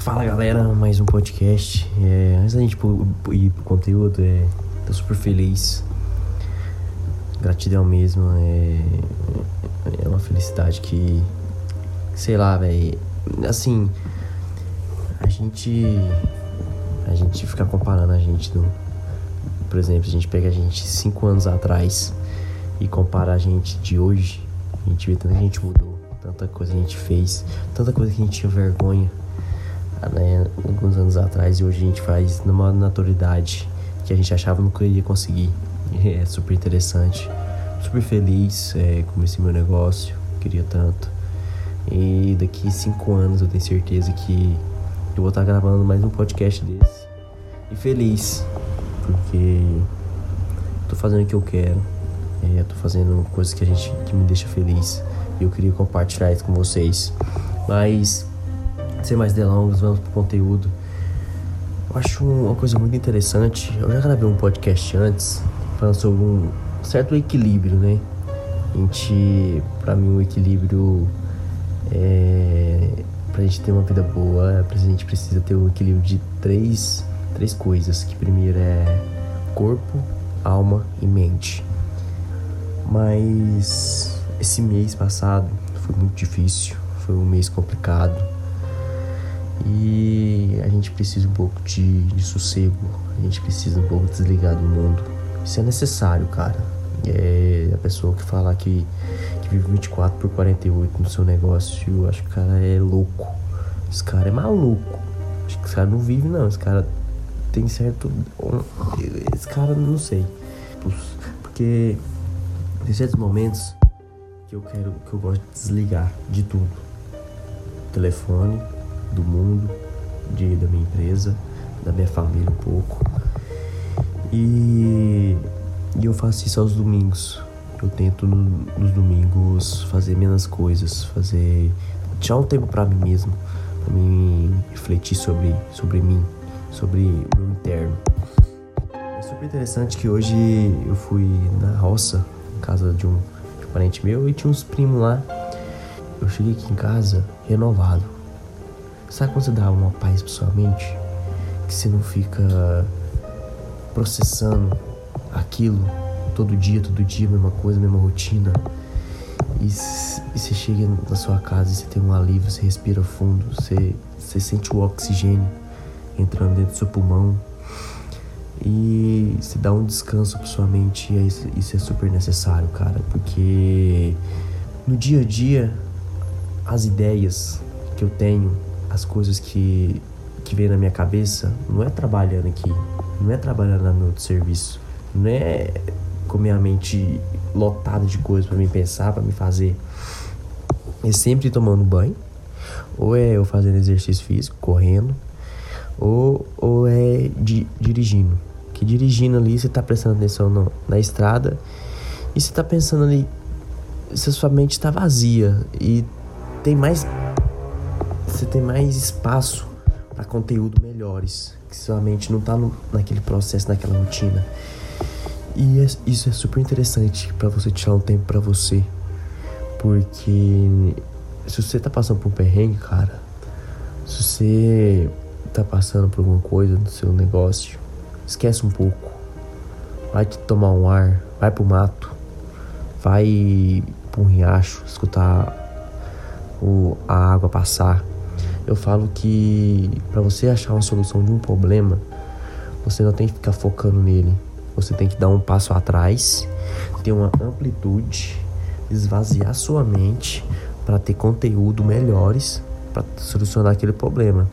Fala galera, mais um podcast. É, antes da gente ir pro conteúdo, é, tô super feliz. Gratidão mesmo. É, é uma felicidade que. Sei lá, velho. Assim. A gente. A gente fica comparando a gente do. Por exemplo, a gente pega a gente cinco anos atrás e compara a gente de hoje. A gente vê tanta gente mudou, tanta coisa a gente fez, tanta coisa que a gente tinha vergonha né, alguns anos atrás e hoje a gente faz numa naturalidade que a gente achava nunca iria conseguir. É super interessante, super feliz é, com esse meu negócio, queria tanto. E daqui cinco anos eu tenho certeza que eu vou estar gravando mais um podcast desse. E feliz, porque tô fazendo o que eu quero, é, tô fazendo coisas que a gente que me deixa feliz. E eu queria compartilhar isso com vocês. Mas sem mais delongas, vamos pro conteúdo. Eu acho uma coisa muito interessante. Eu já gravei um podcast antes falando sobre um certo equilíbrio, né? A gente, pra mim, o equilíbrio é. Pra gente ter uma vida boa, a gente precisa ter um equilíbrio de três, três coisas. Que primeiro é corpo, alma e mente. Mas esse mês passado foi muito difícil, foi um mês complicado e a gente precisa um pouco de, de sossego, a gente precisa um pouco desligar do mundo. Isso é necessário, cara. É a pessoa que fala que, que vive 24 por 48 no seu negócio, eu acho que o cara é louco. Esse cara é maluco. Acho que esse cara não vive, não. Esse cara tem certo. Esse cara, não sei. Porque tem certos momentos que eu quero, que eu gosto de desligar de tudo: telefone, do mundo, de, da minha empresa, da minha família um pouco. E, e eu faço isso aos domingos. Eu tento no, nos domingos fazer menos coisas, fazer tirar um tempo para mim mesmo, para mim refletir sobre sobre mim, sobre o meu interno. É super interessante que hoje eu fui na roça, em casa de um, de um parente meu e tinha uns primos lá. Eu cheguei aqui em casa renovado Sabe quando você dá uma paz pra sua mente? Que você não fica processando aquilo todo dia, todo dia, mesma coisa, mesma rotina. E, e você chega na sua casa e você tem um alívio, você respira fundo, você, você sente o oxigênio entrando dentro do seu pulmão. E você dá um descanso pra sua mente. E isso, isso é super necessário, cara, porque no dia a dia, as ideias que eu tenho as coisas que, que vem na minha cabeça não é trabalhando aqui, não é trabalhando no meu serviço, não é com minha mente lotada de coisas para me pensar, para me fazer. É sempre tomando banho, ou é eu fazendo exercício físico, correndo, ou, ou é di, dirigindo. Que dirigindo ali você tá prestando atenção no, na estrada e você tá pensando ali, se a sua mente está vazia e tem mais você tem mais espaço para conteúdo melhores, que sua mente não tá no, naquele processo, naquela rotina. E é, isso é super interessante para você tirar um tempo para você, porque se você tá passando por um perrengue, cara, se você tá passando por alguma coisa no seu negócio, esquece um pouco. Vai te tomar um ar, vai pro mato, vai pro riacho, escutar o, a água passar eu falo que para você achar uma solução de um problema, você não tem que ficar focando nele. Você tem que dar um passo atrás, ter uma amplitude, esvaziar sua mente para ter conteúdo melhores para solucionar aquele problema.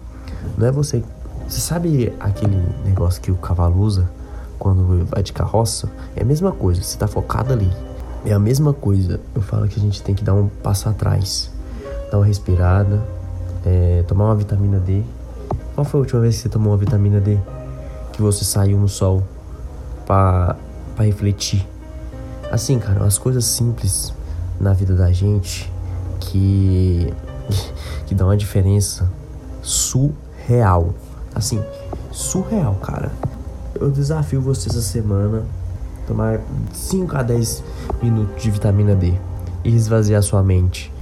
Não é você. Você sabe aquele negócio que o cavalo usa quando vai de carroça? É a mesma coisa, você está focado ali. É a mesma coisa. Eu falo que a gente tem que dar um passo atrás, dar uma respirada, é, tomar uma vitamina D. Qual foi a última vez que você tomou uma vitamina D? Que você saiu no sol para refletir? Assim, cara, as coisas simples na vida da gente que que dá uma diferença surreal. Assim, surreal, cara. Eu desafio você essa semana tomar 5 a 10 minutos de vitamina D e esvaziar sua mente.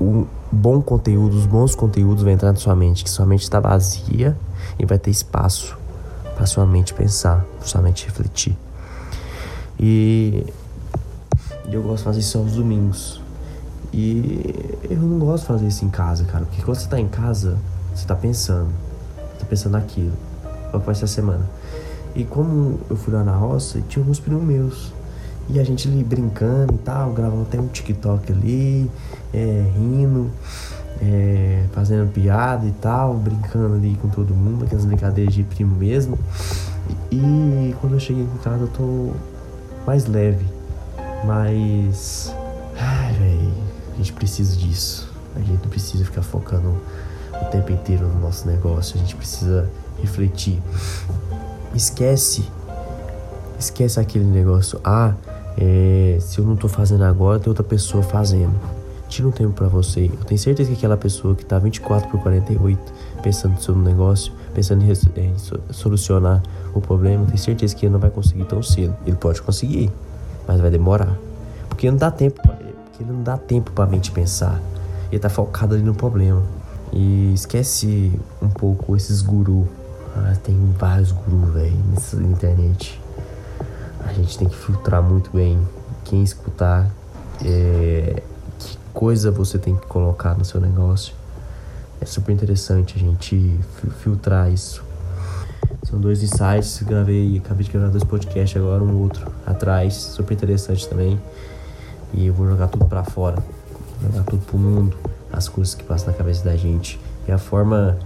O, bom conteúdo, os bons conteúdos vão entrar na sua mente, que sua mente está vazia e vai ter espaço para sua mente pensar, para sua mente refletir. E eu gosto de fazer isso aos domingos. E eu não gosto de fazer isso em casa, cara, porque quando você tá em casa, você tá pensando, tá pensando naquilo, qual vai ser a semana. E como eu fui lá na roça, tinha alguns primos meus. E a gente ali brincando e tal, gravando até um TikTok ali, é, rindo, é, fazendo piada e tal, brincando ali com todo mundo, aquelas brincadeiras de primo mesmo. E, e quando eu cheguei em casa eu tô mais leve, mais. Ai, velho, a gente precisa disso. A gente não precisa ficar focando o tempo inteiro no nosso negócio, a gente precisa refletir. Esquece, esquece aquele negócio. Ah, é, se eu não tô fazendo agora, tem outra pessoa fazendo. Tira um tempo para você. Eu tenho certeza que aquela pessoa que tá 24 por 48 pensando no seu negócio, pensando em, em solucionar o problema, eu tenho certeza que ele não vai conseguir tão cedo. Ele pode conseguir, mas vai demorar. Porque não dá tempo, porque ele não dá tempo para mente pensar. Ele tá focado ali no problema. E esquece um pouco esses gurus. Ah, tem vários gurus, velho, na internet a gente tem que filtrar muito bem quem escutar, é, que coisa você tem que colocar no seu negócio. É super interessante a gente filtrar isso. São dois insights, gravei, acabei de gravar dois podcasts agora, um outro atrás, super interessante também. E eu vou jogar tudo para fora, jogar tudo pro mundo, as coisas que passam na cabeça da gente. E a forma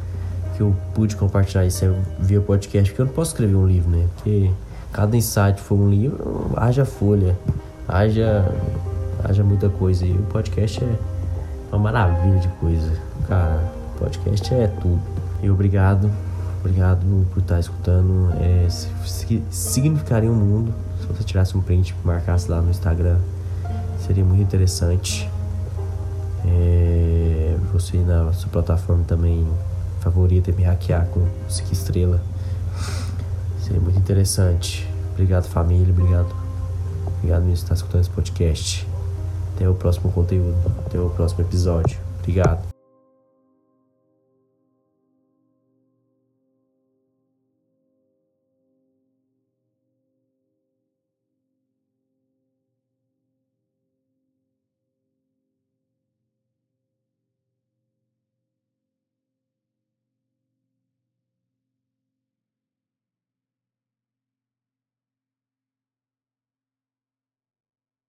que eu pude compartilhar isso é via podcast, porque eu não posso escrever um livro, né? Porque cada insight for um livro, haja folha, haja, haja muita coisa. E o podcast é uma maravilha de coisa. Cara, podcast é tudo. E obrigado, obrigado por estar escutando. É, significaria um mundo se você tirasse um print e marcasse lá no Instagram. Seria muito interessante. É, você na sua plataforma também favorita me hackear com 5 estrelas. Seria muito interessante. Obrigado, família. Obrigado. Obrigado por estar escutando esse podcast. Até o próximo conteúdo. Até o próximo episódio. Obrigado.